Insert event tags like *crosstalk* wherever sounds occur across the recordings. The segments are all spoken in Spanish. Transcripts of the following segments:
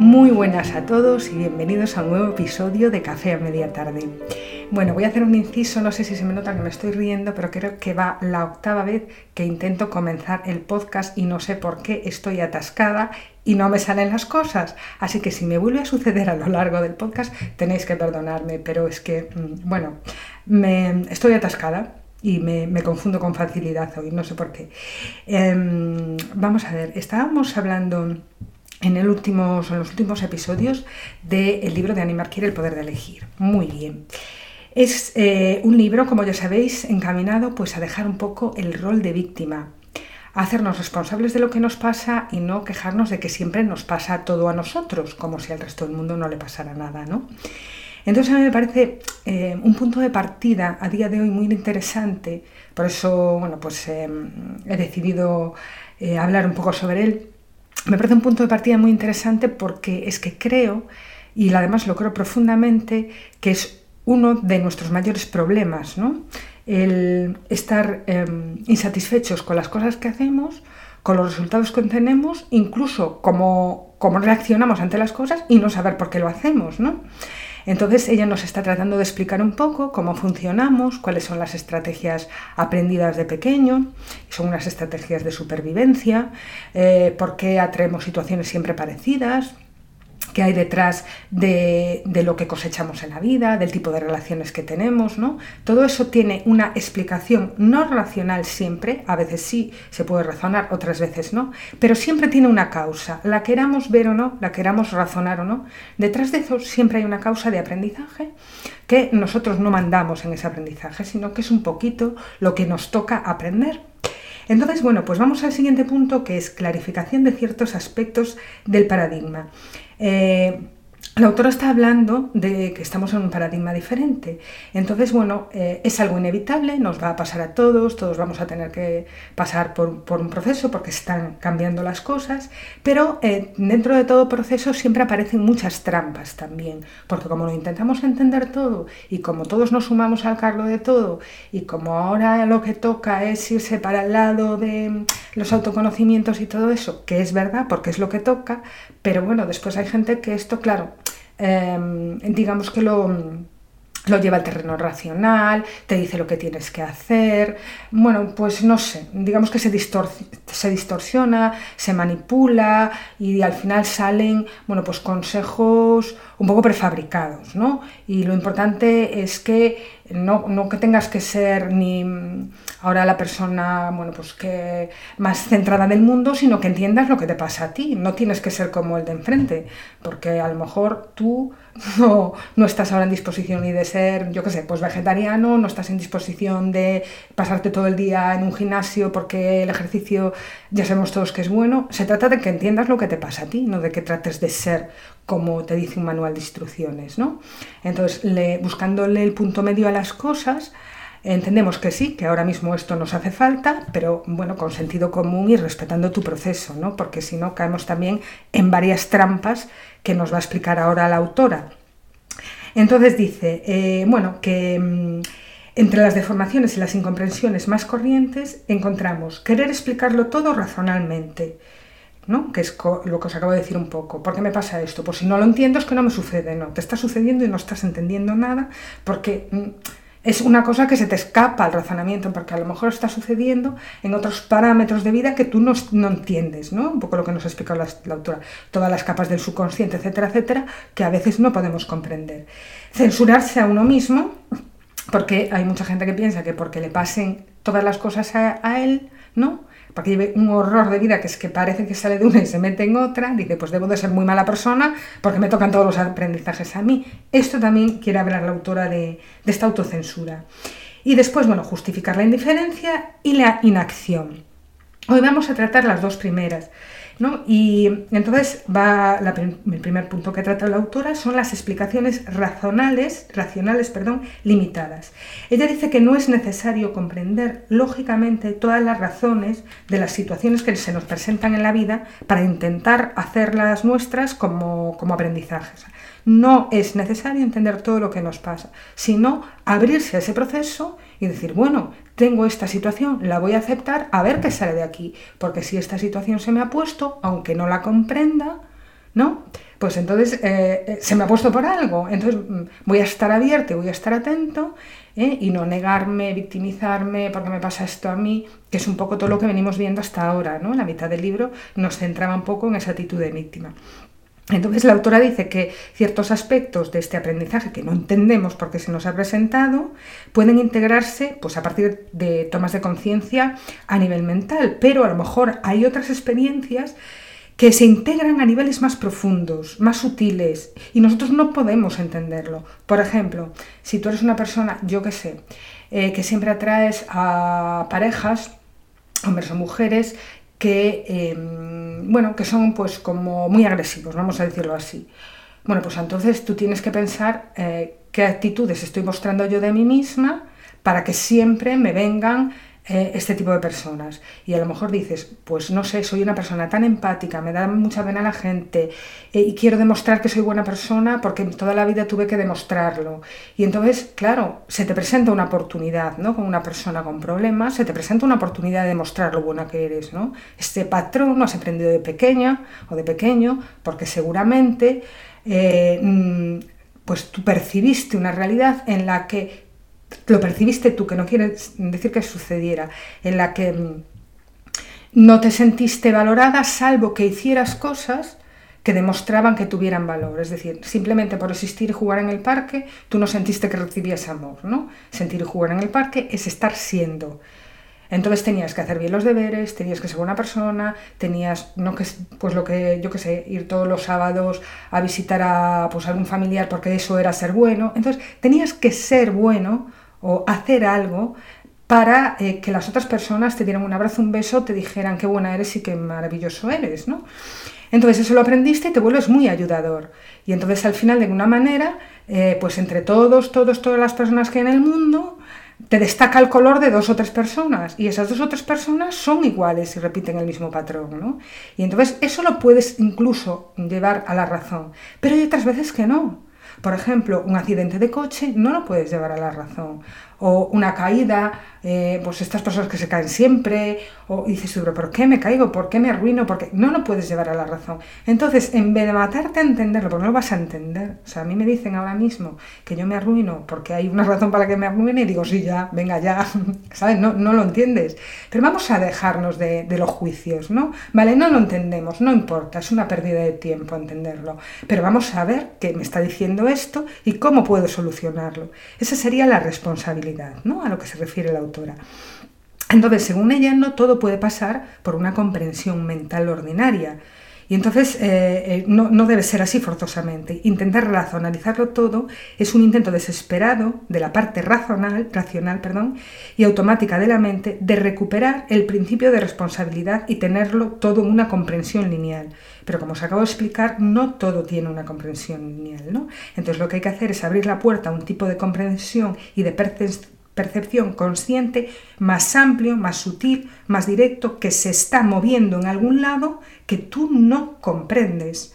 Muy buenas a todos y bienvenidos a un nuevo episodio de Café a Media Tarde. Bueno, voy a hacer un inciso, no sé si se me nota que me estoy riendo, pero creo que va la octava vez que intento comenzar el podcast y no sé por qué estoy atascada y no me salen las cosas. Así que si me vuelve a suceder a lo largo del podcast, tenéis que perdonarme, pero es que, mm, bueno, me, estoy atascada y me, confundo con facilidad hoy, no sé por qué. Em, vamos a ver, estábamos hablando en, el últimos, en los últimos episodios del libro de Animar quiere el poder de elegir. Muy bien. Es eh, un libro, como ya sabéis, encaminado pues, a dejar un poco el rol de víctima, a hacernos responsables de lo que nos pasa y no quejarnos de que siempre nos pasa todo a nosotros, como si al resto del mundo no le pasara nada. ¿no? Entonces a mí me parece eh, un punto de partida a día de hoy muy interesante, por eso bueno, pues, em, he decidido eh, hablar un poco sobre él me parece un punto de partida muy interesante porque es que creo, y además lo creo profundamente, que es uno de nuestros mayores problemas, ¿no? El estar em, insatisfechos con las cosas que hacemos, con los resultados que obtenemos, incluso cómo, cómo reaccionamos ante las cosas y no saber por qué lo hacemos, ¿no? Entonces ella nos está tratando de explicar un poco cómo funcionamos, cuáles son las estrategias aprendidas de pequeño, son unas estrategias de supervivencia, eh, por qué atraemos situaciones siempre parecidas, qué hay detrás de, lo que cosechamos en la vida, del tipo de relaciones que tenemos, ¿no? Todo eso tiene una explicación no racional siempre, a veces sí se puede razonar, otras veces no, pero siempre tiene una causa, la queramos ver o no, la queramos razonar o no, detrás de eso siempre hay una causa de aprendizaje que nosotros no mandamos en ese aprendizaje, sino que es un poquito lo que nos toca aprender. Entonces, bueno, pues vamos al siguiente punto que es clarificación de ciertos aspectos del paradigma. Eh, la autora está hablando de que estamos en un paradigma diferente. Entonces, bueno, eh, es algo inevitable, nos va a pasar a todos, todos vamos a tener que pasar por, un proceso porque están cambiando las cosas, pero eh, dentro de todo proceso siempre aparecen muchas trampas también, porque como lo intentamos entender todo y como todos nos sumamos al cargo de todo y como ahora lo que toca es irse para el lado de los autoconocimientos y todo eso, que es verdad porque es lo que toca, pero bueno, después hay gente que esto, claro, Em, digamos que lo, lo lleva al terreno racional, te dice lo que tienes que hacer. Bueno, pues no sé, digamos que se, se distorsiona, se manipula y al final salen, bueno, pues consejos un poco prefabricados, ¿no? Y lo importante es que no, no que tengas que ser ni ahora la persona, bueno, pues que más centrada del mundo, sino que entiendas lo que te pasa a ti. No tienes que ser como el de enfrente, porque a lo mejor tú *laughs* no, no estás ahora en disposición ni de ser, yo qué sé, pues vegetariano, no estás en disposición de pasarte todo el día en un gimnasio porque el ejercicio ya sabemos todos que es bueno. Se trata de que entiendas lo que te pasa a ti, no de que trates de ser como te dice un manual de instrucciones, ¿no? Entonces, le, buscándole el punto medio a las cosas, Entendemos que sí, que ahora mismo esto nos hace falta, pero bueno, con sentido común y respetando tu proceso, ¿no? Porque si no caemos también en varias trampas que nos va a explicar ahora la autora. Entonces dice, eh, bueno, que mm, entre las deformaciones y las incomprensiones más corrientes encontramos querer explicarlo todo razonalmente, ¿no? que es lo que os acabo de decir un poco. ¿Por qué me pasa esto? Pues si no lo entiendo es que no me sucede, no, te está sucediendo y no estás entendiendo nada porque mm, es una cosa que se te escapa al razonamiento, porque a lo mejor está sucediendo en otros parámetros de vida que tú no, entiendes, ¿no? Un poco lo que nos ha explicado la, autora, todas las capas del subconsciente, etcétera, etcétera, que a veces no podemos comprender. Censurarse a uno mismo, porque hay mucha gente que piensa que porque le pasen todas las cosas a él, ¿no? Porque lleve un horror de vida que es que parece que sale de una y se mete en otra, dice, pues debo de ser muy mala persona porque me tocan todos los aprendizajes a mí. Esto también quiere hablar la autora de, de esta autocensura. Y después, bueno, justificar la indiferencia y la inacción. Hoy vamos a tratar las dos primeras. ¿No? Y entonces va el primer punto que trata la autora son las explicaciones racionales, racionales perdón, limitadas. Ella dice que no es necesario comprender lógicamente todas las razones de las situaciones que se nos presentan en la vida para intentar hacerlas nuestras como, como aprendizajes. No es necesario entender todo lo que nos pasa, sino abrirse a ese proceso y decir, bueno, tengo esta situación, la voy a aceptar, a ver qué sale de aquí, porque si esta situación se me ha puesto, aunque no la comprenda, ¿no? Pues entonces eh, eh, se me ha puesto por algo, entonces mm, voy a estar abierto, voy a estar atento ¿eh? y no negarme, victimizarme, porque me pasa esto a mí, que es un poco todo lo que venimos viendo hasta ahora, ¿no? La mitad del libro nos centraba un poco en esa actitud de víctima. Entonces la autora dice que ciertos aspectos de este aprendizaje que no entendemos porque se nos ha presentado pueden integrarse pues, a partir de tomas de conciencia a nivel mental, pero a lo mejor hay otras experiencias que se integran a niveles más profundos, más sutiles, y nosotros no podemos entenderlo. Por ejemplo, si tú eres una persona, yo qué sé, eh, que siempre atraes a parejas, hombres o mujeres, que, em, bueno, que son pues como muy agresivos, vamos a decirlo así. Bueno, pues entonces tú tienes que pensar eh, qué actitudes estoy mostrando yo de mí misma para que siempre me vengan eh, este tipo de personas. Y a lo mejor dices, pues no sé, soy una persona tan empática, me da mucha pena la gente eh, y quiero demostrar que soy buena persona porque toda la vida tuve que demostrarlo. Y entonces, claro, se te presenta una oportunidad, ¿no? Con una persona con problemas, se te presenta una oportunidad de demostrar lo buena que eres, ¿no? Este patrón lo has aprendido de pequeña o de pequeño porque seguramente... Eh, mm, pues tú percibiste una realidad en la que lo percibiste tú, que no quieres decir que sucediera, en la que mm, no te sentiste valorada salvo que hicieras cosas que demostraban que tuvieran valor. Es decir, simplemente por existir y jugar en el parque, tú no sentiste que recibías amor, ¿no? Sentir y jugar en el parque es estar siendo. Entonces tenías que hacer bien los deberes, tenías que ser buena persona, tenías, no que, pues lo que, yo qué sé, ir todos los sábados a visitar a pues, algún familiar porque eso era ser bueno. Entonces tenías que ser bueno o hacer algo para eh, que las otras personas te dieran un abrazo, un beso, te dijeran qué buena eres y qué maravilloso eres, ¿no? Entonces eso lo aprendiste y te vuelves muy ayudador. Y entonces al final, de alguna manera, eh, pues entre todos, todos, todas las personas que hay en el mundo, te destaca el color de dos o tres personas y esas dos o tres personas son iguales y repiten el mismo patrón, ¿no? Y entonces eso lo puedes incluso llevar a la razón, pero hay otras veces que no. Por ejemplo, un accidente de coche no lo puedes llevar a la razón. O una caída, eh, pues estas personas que se caen siempre, o dices, pero ¿por qué me caigo? ¿Por qué me arruino? Porque no lo puedes llevar a la razón. Entonces, en vez de matarte a entenderlo, porque no lo vas a entender. O sea, a mí me dicen ahora mismo que yo me arruino porque hay una *laughs* razón para que me arruine y digo, sí, ya, venga, ya, *laughs* ¿sabes? No, no lo entiendes. Pero vamos a dejarnos de, de los juicios, ¿no? Vale, no lo entendemos, no importa, es una pérdida de tiempo entenderlo. Pero vamos a ver qué me está diciendo esto y cómo puedo solucionarlo. Esa sería la responsabilidad, ¿no? A lo que se refiere la autora. Entonces, según ella, no todo puede pasar por una comprensión mental ordinaria. Y entonces eh, eh, no, no, debe ser así forzosamente. Intentar racionalizarlo todo es un intento desesperado de la parte racional, racional perdón, y automática de la mente de recuperar el principio de responsabilidad y tenerlo todo en una comprensión lineal. Pero como os acabo de explicar, no todo tiene una comprensión lineal. ¿no? Entonces lo que hay que hacer es abrir la puerta a un tipo de comprensión y de percepción percepción consciente más amplio, más sutil, más directo, que se está moviendo en algún lado que tú no comprendes.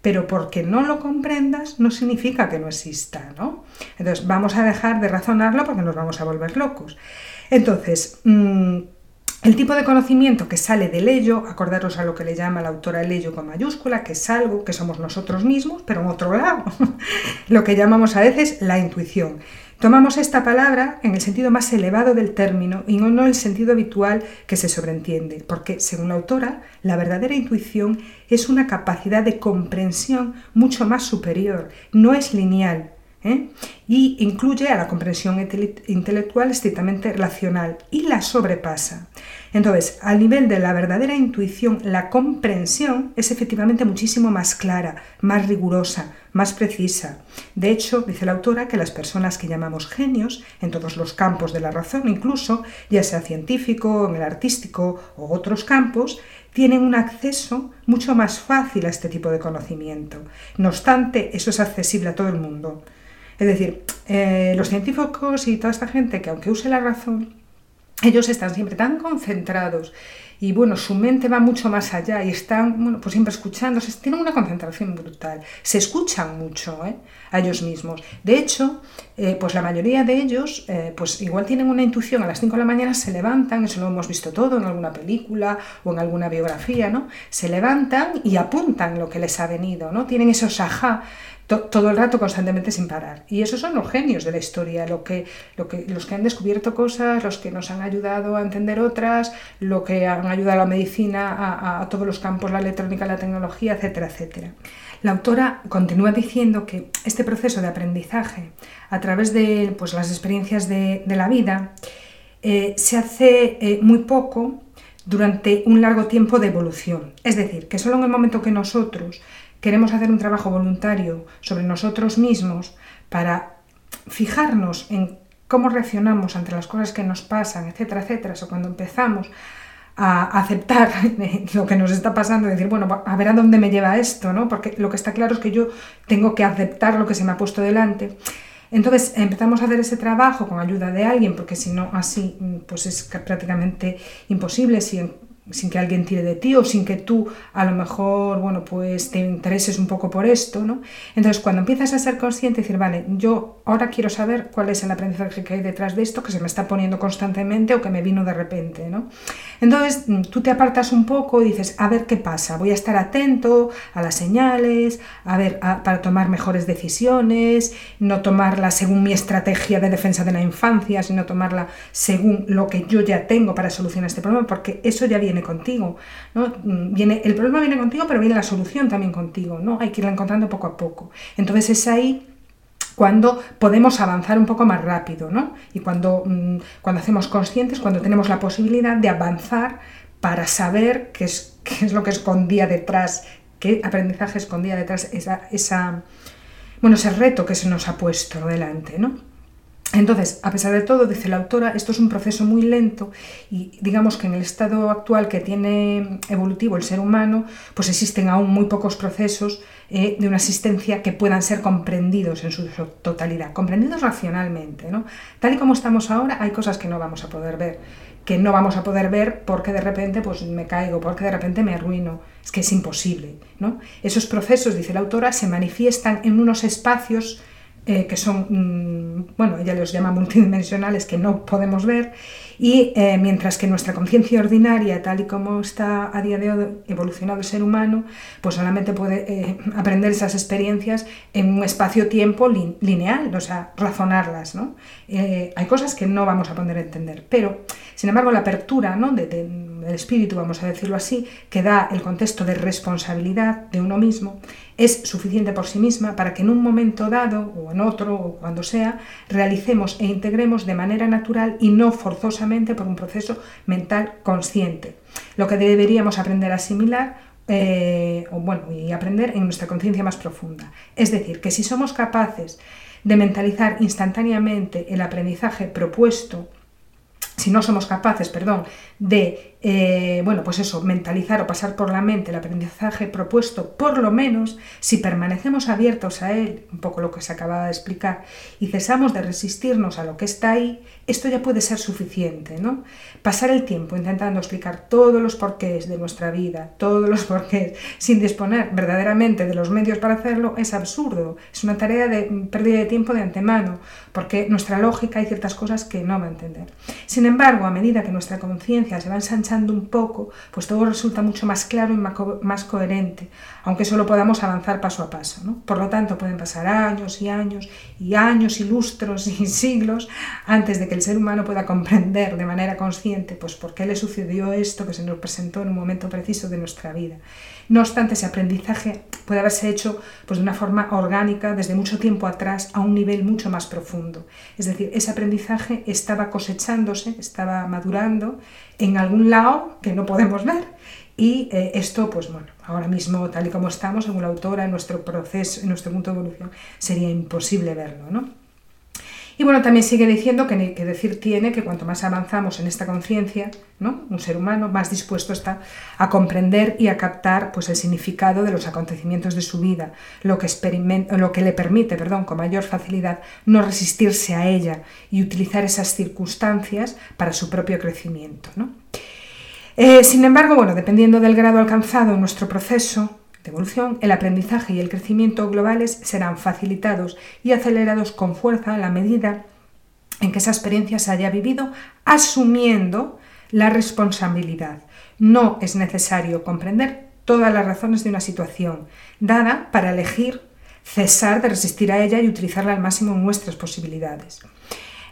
Pero porque no lo comprendas no significa que no exista, ¿no? Entonces vamos a dejar de razonarlo porque nos vamos a volver locos. Entonces, mm, el tipo de conocimiento que sale del ello, acordaros a lo que le llama la autora el ello con mayúscula, que es algo que somos nosotros mismos, pero en otro lado, *laughs* lo que llamamos a veces la intuición. Tomamos esta palabra en el sentido más elevado del término y no en el sentido habitual que se sobreentiende, porque, según la autora, la verdadera intuición es una capacidad de comprensión mucho más superior, no es lineal, ¿eh? y incluye a la comprensión intelectual estrictamente racional y la sobrepasa. Entonces, al nivel de la verdadera intuición, la comprensión es efectivamente muchísimo más clara, más rigurosa, más precisa. De hecho, dice la autora que las personas que llamamos genios, en todos los campos de la razón incluso, ya sea científico, en el artístico o otros campos, tienen un acceso mucho más fácil a este tipo de conocimiento. No obstante, eso es accesible a todo el mundo. Es decir, eh, los científicos y toda esta gente que aunque use la razón, ellos están siempre tan concentrados y bueno, su mente va mucho más allá y están bueno, pues siempre escuchándose, tienen una concentración brutal, se escuchan mucho ¿eh? a ellos mismos. De hecho, eh, pues la mayoría de ellos, pues igual tienen una intuición, a las 5 de la mañana se levantan, eso lo hemos visto todo en alguna película o en alguna biografía, ¿no? Se levantan y apuntan lo que les ha venido, ¿no? Tienen esos ajá todo el rato constantemente sin parar. Y esos son los genios de la historia, lo que, lo que, los que han descubierto cosas, los que nos han ayudado a entender otras, lo que han ayudado a la medicina, a, todos los campos, la electrónica, la tecnología, etcétera, etcétera. La autora continúa diciendo que este proceso de aprendizaje a través de pues, las experiencias de, de la vida eh, se hace eh, muy poco durante un largo tiempo de evolución. Es decir, que solo en el momento que nosotros queremos hacer un trabajo voluntario sobre nosotros mismos para fijarnos en cómo reaccionamos ante las cosas que nos pasan, etcétera, etcétera, o cuando empezamos a aceptar *laughs* lo que nos está pasando decir, bueno, a ver a dónde me lleva esto, ¿no? Porque lo que está claro es que yo tengo que aceptar lo que se me ha puesto delante. Entonces empezamos a hacer ese trabajo con ayuda de alguien, porque si no, así pues es prácticamente imposible. Si sin que alguien tire de ti o sin que tú a lo mejor, bueno, pues te intereses un poco por esto, ¿no? Entonces, cuando empiezas a ser consciente decir, vale, yo ahora quiero saber cuál es el aprendizaje que hay detrás de esto que se me está poniendo constantemente o que me vino de repente, ¿no? Entonces, tú te apartas un poco y dices, a ver qué pasa, voy a estar atento a las señales, a ver, para tomar mejores decisiones, no tomarla según mi estrategia de defensa de la infancia, sino tomarla según lo que yo ya tengo para solucionar este problema, porque eso ya viene contigo. ¿no? Mm, viene, el problema viene contigo, pero viene la solución también contigo. ¿no? Hay que irla encontrando poco a poco. Entonces es ahí cuando podemos avanzar un poco más rápido, ¿no? Y cuando, mm, cuando hacemos conscientes, cuando tenemos la posibilidad de avanzar para saber qué es, *laughs* qué es lo que escondía detrás, qué aprendizaje escondía detrás esa, esa, bueno, ese reto que se nos ha puesto delante, ¿no? Entonces, a pesar de todo, dice la autora, esto es un proceso muy lento y digamos que en el estado actual que tiene evolutivo el ser humano, pues existen aún muy pocos procesos eh, de una existencia que puedan ser comprendidos en su totalidad, comprendidos racionalmente. ¿no? Tal y como estamos ahora, hay cosas que no vamos a poder ver, que no vamos a poder ver porque de repente pues, me caigo, porque de repente me arruino. Es que es imposible. ¿no? Esos procesos, dice la autora, se manifiestan en unos espacios eh, que son, mm, bueno, ella los llama multidimensionales, que no podemos ver, y eh, mientras que nuestra conciencia ordinaria, tal y como está a día de hoy evolucionado el ser humano, pues solamente puede eh, aprender esas experiencias en un espacio-tiempo lineal, o sea, razonarlas, ¿no? hay cosas que no vamos a poder entender, pero, sin embargo, la apertura ¿no? Del espíritu, vamos a decirlo así, que da el contexto de responsabilidad de uno mismo, es suficiente por sí misma para que en un momento dado, o en otro, o cuando sea, realicemos e integremos de manera natural y no forzosamente por un proceso mental consciente. Lo que deberíamos aprender a asimilar eh, o bueno, y aprender en nuestra conciencia más profunda. Es decir, que si somos capaces de mentalizar instantáneamente el aprendizaje propuesto, si no somos capaces, perdón, de eh, bueno, pues eso, mentalizar o pasar por la mente el aprendizaje propuesto, por lo menos si permanecemos abiertos a él, un poco lo que se acababa de explicar, y cesamos de resistirnos a lo que está ahí, esto ya puede ser suficiente, ¿no? Pasar el tiempo intentando explicar todos los porqués de nuestra vida, todos los *laughs* porqués, sin disponer verdaderamente de los medios para hacerlo, es absurdo, es una tarea de pérdida de tiempo de antemano, porque nuestra lógica hay ciertas cosas que no va a entender. Sin embargo, a medida que nuestra conciencia se va ensanchando, un poco, pues todo resulta mucho más claro y más coherente, aunque solo podamos avanzar paso a paso. ¿no? Por lo tanto, pueden pasar años y años y años y lustros *laughs* y siglos antes de que el ser humano pueda comprender de manera consciente pues, por qué le sucedió esto que se nos presentó en un momento preciso de nuestra vida. No obstante, ese aprendizaje puede haberse hecho pues, de una forma orgánica desde mucho tiempo atrás a un nivel mucho más profundo. Es decir, ese aprendizaje estaba cosechándose, estaba madurando en algún lado que no podemos ver. Y eh, esto, pues bueno, ahora mismo, tal y como estamos, según la autora, en nuestro proceso, en nuestro punto de evolución, sería imposible verlo, ¿no? Y bueno, también sigue diciendo que, decir tiene que cuanto más avanzamos en esta conciencia, ¿no? un ser humano más dispuesto está a comprender y a captar pues, el significado de los acontecimientos de su vida, lo que, lo que le permite perdón, con mayor facilidad no resistirse a ella y utilizar esas circunstancias para su propio crecimiento. Eh, sin embargo, bueno, dependiendo del grado alcanzado en nuestro proceso, evolución, el aprendizaje y el crecimiento globales serán facilitados y acelerados con fuerza en la medida en que esa experiencia se haya vivido asumiendo la responsabilidad. No es necesario comprender todas las razones de una situación dada para elegir cesar de resistir a ella y utilizarla al máximo en nuestras posibilidades.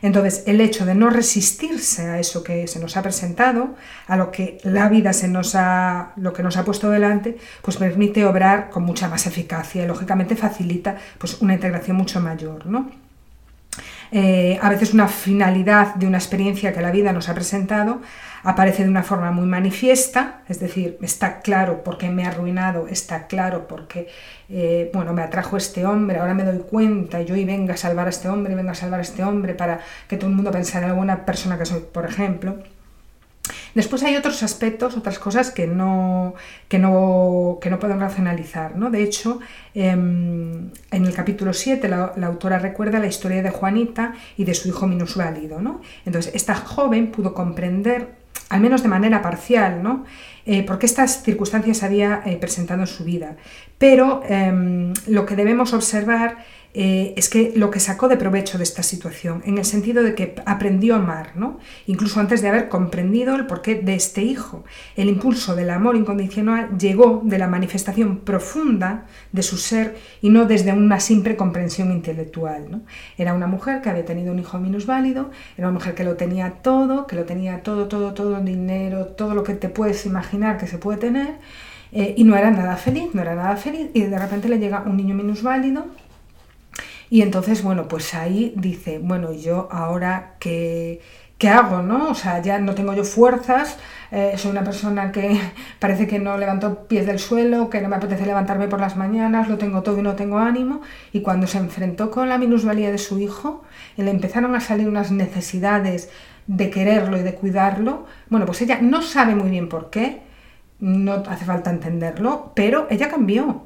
Entonces, el hecho de no resistirse a eso que se nos ha presentado, a lo que la vida se nos ha, lo que nos ha puesto delante, pues permite obrar con mucha más eficacia y lógicamente facilita pues, una integración mucho mayor. ¿no? Eh, a veces una finalidad de una experiencia que la vida nos ha presentado aparece de una forma muy manifiesta, es decir, está claro por qué me ha arruinado, está claro por qué eh, bueno, me atrajo este hombre, ahora me doy cuenta, yo y venga a salvar a este hombre, venga a salvar a este hombre para que todo el mundo pensara en la buena persona que soy, por ejemplo. Después hay otros aspectos, otras cosas que no, que no, que no pueden racionalizar. ¿no? De hecho, em, en el capítulo 7 la, autora recuerda la historia de Juanita y de su hijo minusválido. ¿no? Entonces, esta joven pudo comprender, al menos de manera parcial, ¿no? Eh, porque estas circunstancias había eh, presentado en su vida. Pero em, lo que debemos observar eh, es que lo que sacó de provecho de esta situación, en el sentido de que aprendió a amar, ¿no? incluso antes de haber comprendido el porqué de este hijo. El impulso del amor incondicional llegó de la manifestación profunda de su ser y no desde una simple comprensión intelectual. ¿no? Era una mujer que había tenido un hijo minusválido, era una mujer que lo tenía todo, que lo tenía todo, todo, todo, dinero, todo lo que te puedes imaginar que se puede tener. Eh, y no era nada feliz, no era nada feliz, y de repente le llega un niño minusválido y entonces, bueno, pues ahí dice, bueno, yo ahora qué, qué hago, ¿no? O sea, ya no tengo yo fuerzas, eh, soy una persona que *laughs* parece que no levanto pies del suelo, que no me apetece levantarme por las mañanas, lo tengo todo y no tengo ánimo. Y cuando se enfrentó con la minusvalía de su hijo, le empezaron a salir unas necesidades de quererlo y de cuidarlo, bueno, pues ella no sabe muy bien por qué, no hace falta entenderlo, pero ella cambió.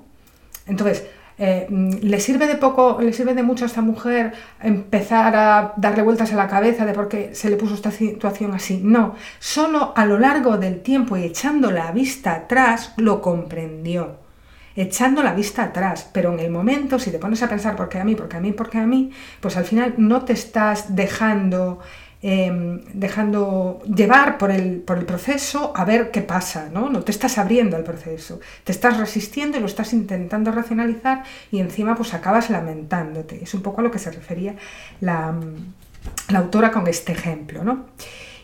Entonces, eh, ¿Le sirve de poco, le sirve de mucho a esta mujer empezar a darle vueltas a la cabeza de por qué se le puso esta situación así? No, solo a lo largo del tiempo y echando la vista atrás lo comprendió. Echando la vista atrás, pero en el momento, si te pones a pensar por qué a mí, por qué a mí, por qué a mí, pues al final no te estás dejando Em, dejando llevar por el, por el proceso a ver qué pasa, ¿no? No te estás abriendo al proceso, te estás resistiendo y lo estás intentando racionalizar y encima pues acabas lamentándote. Es un poco a lo que se refería la, autora con este ejemplo, ¿no?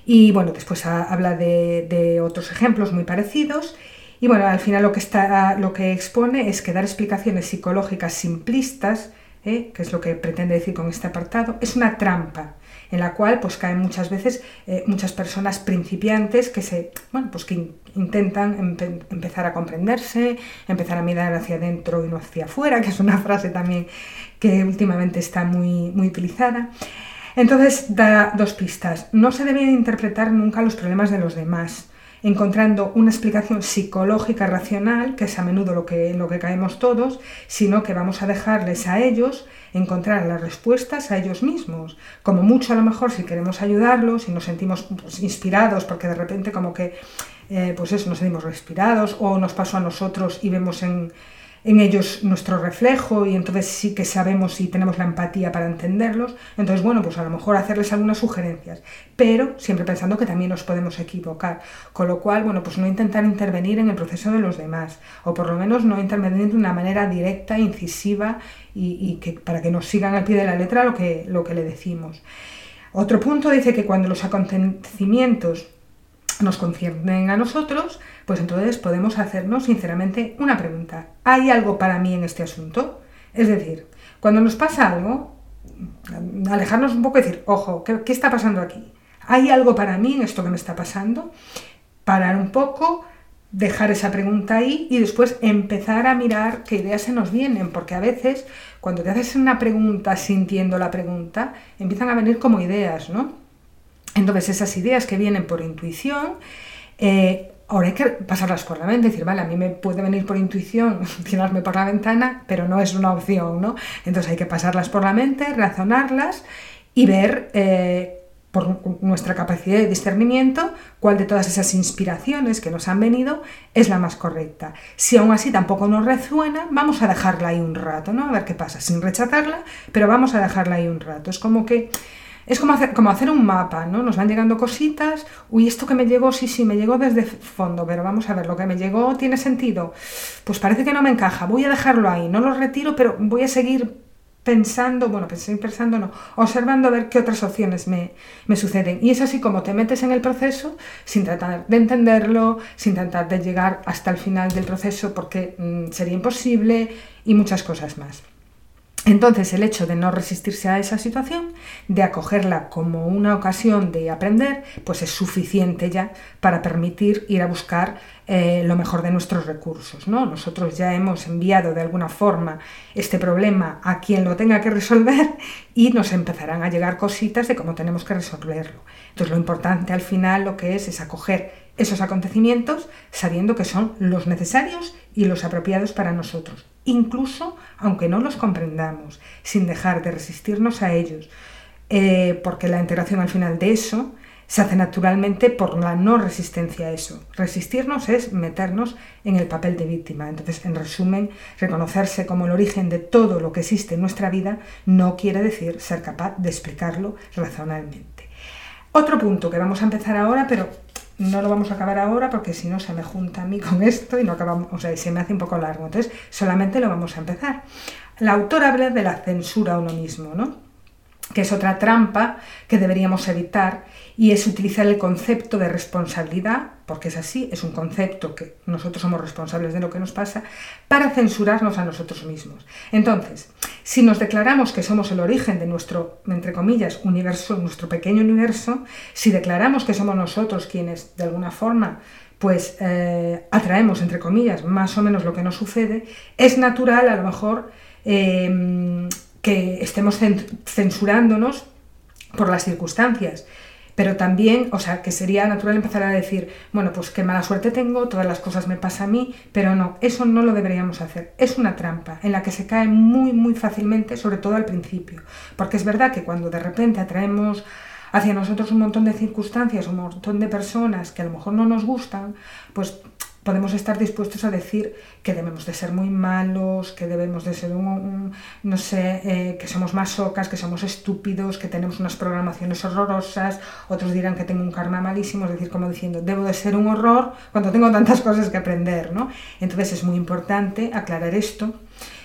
Y bueno, después habla de, otros ejemplos muy parecidos. Y bueno, al final lo que, está, lo que expone es que dar explicaciones psicológicas simplistas, ¿eh? que es lo que pretende decir con este apartado, es una trampa en la cual pues caen muchas veces eh, muchas personas principiantes que se bueno pues que intentan empezar a comprenderse empezar a mirar hacia adentro y no hacia afuera que es una frase también que últimamente está muy muy utilizada. Entonces da dos pistas. No se deben interpretar nunca los problemas de los demás encontrando una explicación psicológica racional, que es a menudo lo que, lo que caemos todos, sino que vamos a dejarles a ellos encontrar las respuestas a ellos mismos. Como mucho a lo mejor si queremos ayudarlos y nos sentimos pues, inspirados porque de repente como que eh, pues eso, nos sentimos respirados o nos pasó a nosotros y vemos en, en ellos nuestro reflejo y entonces sí que sabemos y tenemos la empatía para entenderlos. Entonces, bueno, pues a lo mejor hacerles algunas sugerencias, pero siempre pensando que también nos podemos equivocar. Con lo cual, bueno, pues no intentar intervenir en el proceso de los demás, o por lo menos no intervenir de una manera directa, incisiva y, que, para que nos sigan al pie de la letra lo que, lo que le decimos. Otro punto dice que cuando los acontecimientos nos conciernen a nosotros, pues entonces podemos hacernos sinceramente una pregunta. ¿Hay algo para mí en este asunto? Es decir, cuando nos pasa algo, alejarnos un poco y decir, ojo, ¿qué, ¿qué, está pasando aquí? ¿Hay algo para mí en esto que me está pasando? Parar un poco, dejar esa pregunta ahí y después empezar a mirar qué ideas se nos vienen, porque a veces cuando te haces una pregunta sintiendo la pregunta, empiezan a venir como ideas, ¿no? Entonces esas ideas que vienen por intuición, eh, ahora hay que pasarlas por la mente, decir, vale, a mí me puede venir por intuición *laughs* tirarme por la ventana, pero no es una opción, ¿no? Entonces hay que pasarlas por la mente, razonarlas y ver eh, por nuestra capacidad de discernimiento cuál de todas esas inspiraciones que nos han venido es la más correcta. Si aún así tampoco nos resuena, vamos a dejarla ahí un rato, ¿no? A ver qué pasa, sin rechazarla, pero vamos a dejarla ahí un rato. Es como que es como hacer, como hacer un mapa, ¿no? Nos van llegando cositas, uy, esto que me llegó, sí, sí, me llegó desde fondo, pero vamos a ver, lo que me llegó tiene sentido. Pues parece que no me encaja, voy a dejarlo ahí, no lo retiro, pero voy a seguir pensando, bueno, pensando no, observando a ver qué otras opciones me, me, suceden. Y es así como te metes en el proceso sin tratar de entenderlo, sin tratar de llegar hasta el final del proceso porque mm, sería imposible y muchas cosas más. Entonces el hecho de no resistirse a esa situación, de acogerla como una ocasión de aprender, pues es suficiente ya para permitir ir a buscar eh, lo mejor de nuestros recursos. ¿no? Nosotros ya hemos enviado de alguna forma este problema a quien lo tenga que resolver y nos empezarán a llegar cositas de cómo tenemos que resolverlo. Entonces lo importante al final lo que es es acoger esos acontecimientos sabiendo que son los necesarios y los apropiados para nosotros incluso aunque no los comprendamos, sin dejar de resistirnos a ellos, eh, porque la integración al final de eso se hace naturalmente por la no resistencia a eso. Resistirnos es meternos en el papel de víctima. Entonces, en resumen, reconocerse como el origen de todo lo que existe en nuestra vida no quiere decir ser capaz de explicarlo razonablemente. Otro punto que vamos a empezar ahora, pero no lo vamos a acabar ahora porque si no se me junta a mí con esto y no acabamos, o sea, se me hace un poco largo. Entonces, solamente lo vamos a empezar. La autora habla de la censura a uno mismo, ¿no? Que es otra trampa que deberíamos evitar, y es utilizar el concepto de responsabilidad, porque es así, es un concepto que nosotros somos responsables de lo que nos pasa, para censurarnos a nosotros mismos. Entonces, si nos declaramos que somos el origen de nuestro, entre comillas, universo, nuestro pequeño universo, si declaramos que somos nosotros quienes, de alguna forma, pues eh, atraemos, entre comillas, más o menos lo que nos sucede, es natural a lo mejor eh, que estemos censurándonos por las circunstancias. Pero también, o sea, que sería natural empezar a decir, bueno, pues qué mala suerte tengo, todas las cosas me pasan a mí, pero no, eso no lo deberíamos hacer. Es una trampa en la que se cae muy, muy fácilmente, sobre todo al principio. Porque es verdad que cuando de repente atraemos hacia nosotros un montón de circunstancias, un montón de personas que a lo mejor no nos gustan, pues podemos estar dispuestos a decir que debemos de ser muy malos, que debemos de ser un, no sé, eh, que somos masocas, que somos estúpidos, que tenemos unas programaciones horrorosas, otros dirán que tengo un karma malísimo, es decir, como diciendo, debo de ser un horror cuando tengo tantas cosas que aprender, ¿no? Entonces es muy importante aclarar esto,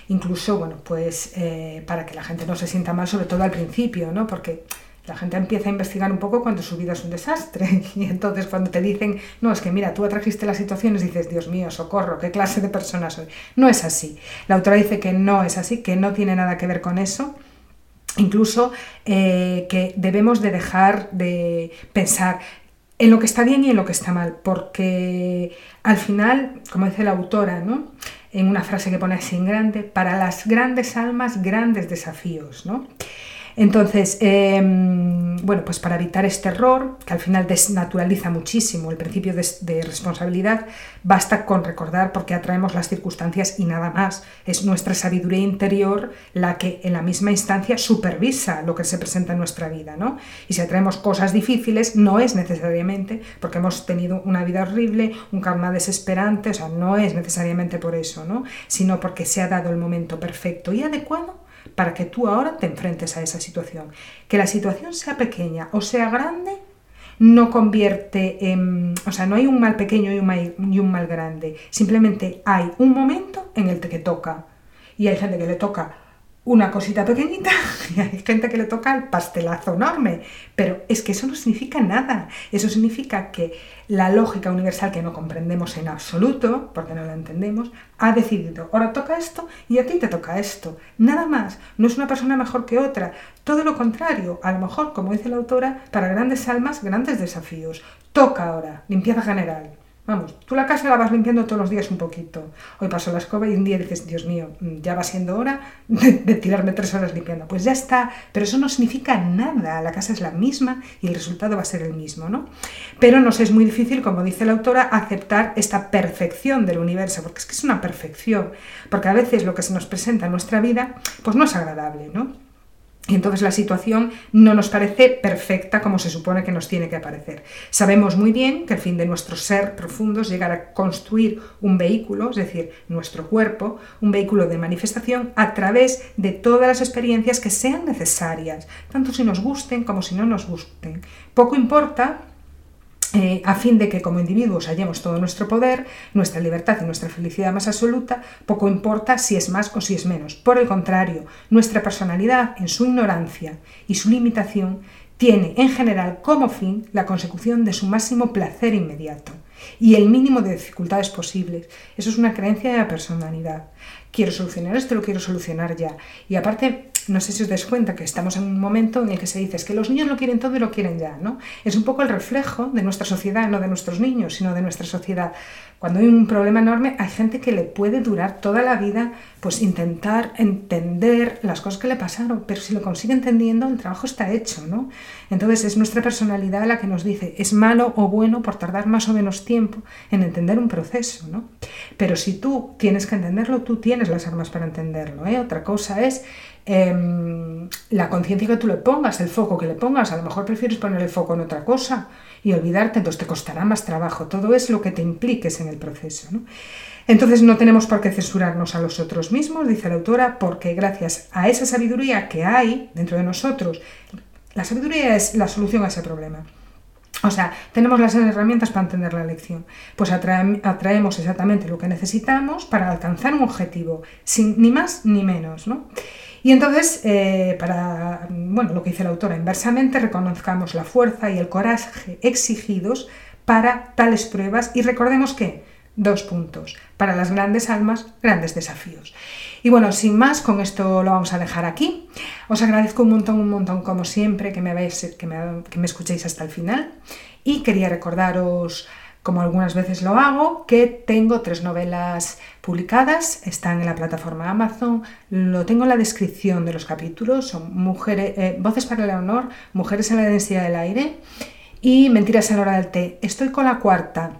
incluso, bueno, pues eh, para que la gente no se sienta mal, sobre todo al principio, ¿no? Porque la gente empieza a investigar un poco cuando su vida es un desastre. *laughs* Y entonces cuando te dicen, no, es que mira, tú atrajiste las situaciones, dices, Dios mío, socorro, ¿qué clase de persona soy? No es así. La autora dice que no es así, que no tiene nada que ver con eso. Incluso eh, que debemos de dejar de pensar en lo que está bien y en lo que está mal, porque al final, como dice la autora, ¿no? en una frase que pone así en grande, para las grandes almas, grandes desafíos. ¿no? Entonces, em, bueno, pues para evitar este error, que al final desnaturaliza muchísimo el principio de, responsabilidad, basta con recordar por qué atraemos las circunstancias y nada más. Es nuestra sabiduría interior la que en la misma instancia supervisa lo que se presenta en nuestra vida, ¿no? Y si atraemos cosas difíciles, no es necesariamente porque hemos tenido una vida horrible, un karma desesperante, o sea, no es necesariamente por eso, ¿no? Sino porque se ha dado el momento perfecto y adecuado para que tú ahora te enfrentes a esa situación. Que la situación sea pequeña o sea grande, no convierte en... O sea, no hay un mal pequeño y un mal, un mal grande. Simplemente hay un momento en el que toca. Y hay gente que le toca una cosita pequeñita *laughs* y hay gente que le toca el pastelazo enorme. Pero es que eso no significa nada. Eso significa que la lógica universal que no comprendemos en absoluto, porque no la entendemos, ha decidido, ahora toca esto y a ti te toca esto. Nada más. No es una persona mejor que otra. Todo lo contrario. A lo mejor, como dice la autora, para grandes almas, grandes desafíos. Toca ahora. Limpieza general Vamos, tú la casa la vas limpiando todos los días un poquito. Hoy pasó la escoba y un día dices, Dios mío, ya va siendo hora de, tirarme tres horas limpiando. Pues ya está, pero eso no significa nada. La casa es la misma y el resultado va a ser el mismo, ¿no? Pero nos es muy difícil, como dice la autora, aceptar esta perfección del universo, porque es que es una perfección. Porque a veces lo que se nos presenta en nuestra vida, pues no es agradable, ¿no? Y entonces la situación no nos parece perfecta como se supone que nos tiene que aparecer. Sabemos muy bien que el fin de nuestro ser profundo es llegar a construir un vehículo, es decir, nuestro cuerpo, un vehículo de manifestación a través de todas las experiencias que sean necesarias, tanto si nos gusten como si no nos gusten. Poco importa eh, a fin de que como individuos hallemos todo nuestro poder, nuestra libertad y nuestra felicidad más absoluta, poco importa si es más o si es menos. Por el contrario, nuestra personalidad, en su ignorancia y su limitación, tiene en general como fin la consecución de su máximo placer inmediato y el mínimo de dificultades posibles. Eso es una creencia de la personalidad. Quiero solucionar esto, lo quiero solucionar ya. Y aparte, no sé si os dais cuenta que estamos en un momento en el que se dice que los niños lo quieren todo y lo quieren ya, ¿no? Es un poco el reflejo de nuestra sociedad, no de nuestros niños, sino de nuestra sociedad. Cuando hay un problema enorme, hay gente que le puede durar toda la vida, pues intentar entender las cosas que le pasaron, pero si lo consigue entendiendo, el trabajo está hecho, ¿no? Entonces es nuestra personalidad la que nos dice, es malo o bueno por tardar más o menos tiempo en entender un proceso, ¿no? Pero si tú tienes que entenderlo, tú tienes las armas para entenderlo, ¿eh? Otra cosa es Em, la conciencia que tú le pongas, el foco que le pongas, a lo mejor prefieres poner el foco en otra cosa y olvidarte, entonces te costará más trabajo. Todo es lo que te impliques en el proceso. Entonces no tenemos por qué censurarnos a los otros mismos, dice la autora, porque gracias a esa sabiduría que hay dentro de nosotros, la sabiduría es la solución a ese problema. O sea, tenemos las herramientas para entender la lección. Pues atraemos exactamente lo que necesitamos para alcanzar un objetivo, sin ni más ni menos, ¿no? Y entonces, eh, para, bueno, lo que dice la autora, inversamente reconozcamos la fuerza y el coraje exigidos para tales pruebas y recordemos que, dos puntos, para las grandes almas, grandes desafíos. Y bueno, sin más, con esto lo vamos a dejar aquí. Os agradezco un montón, un montón, como siempre, que me, veáis, que me, que me escuchéis hasta el final. Y quería recordaros como algunas veces lo hago, que tengo tres novelas publicadas, están en la plataforma Amazon, lo tengo en la descripción de los capítulos, son mujeres, eh, Voces para el Honor, Mujeres en la densidad del aire y Mentiras en la hora del té. Estoy con la cuarta,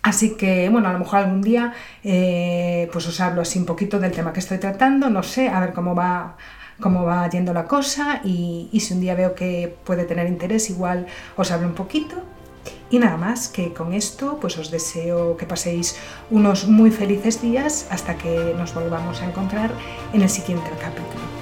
así que bueno, a lo mejor algún día eh, pues os hablo así un poquito del tema que estoy tratando, no sé, a ver cómo va cómo va yendo la cosa y si un día veo que puede tener interés, igual os hablo un poquito y nada más, que con esto pues os deseo que paséis unos muy felices días hasta que nos volvamos a encontrar en el siguiente capítulo.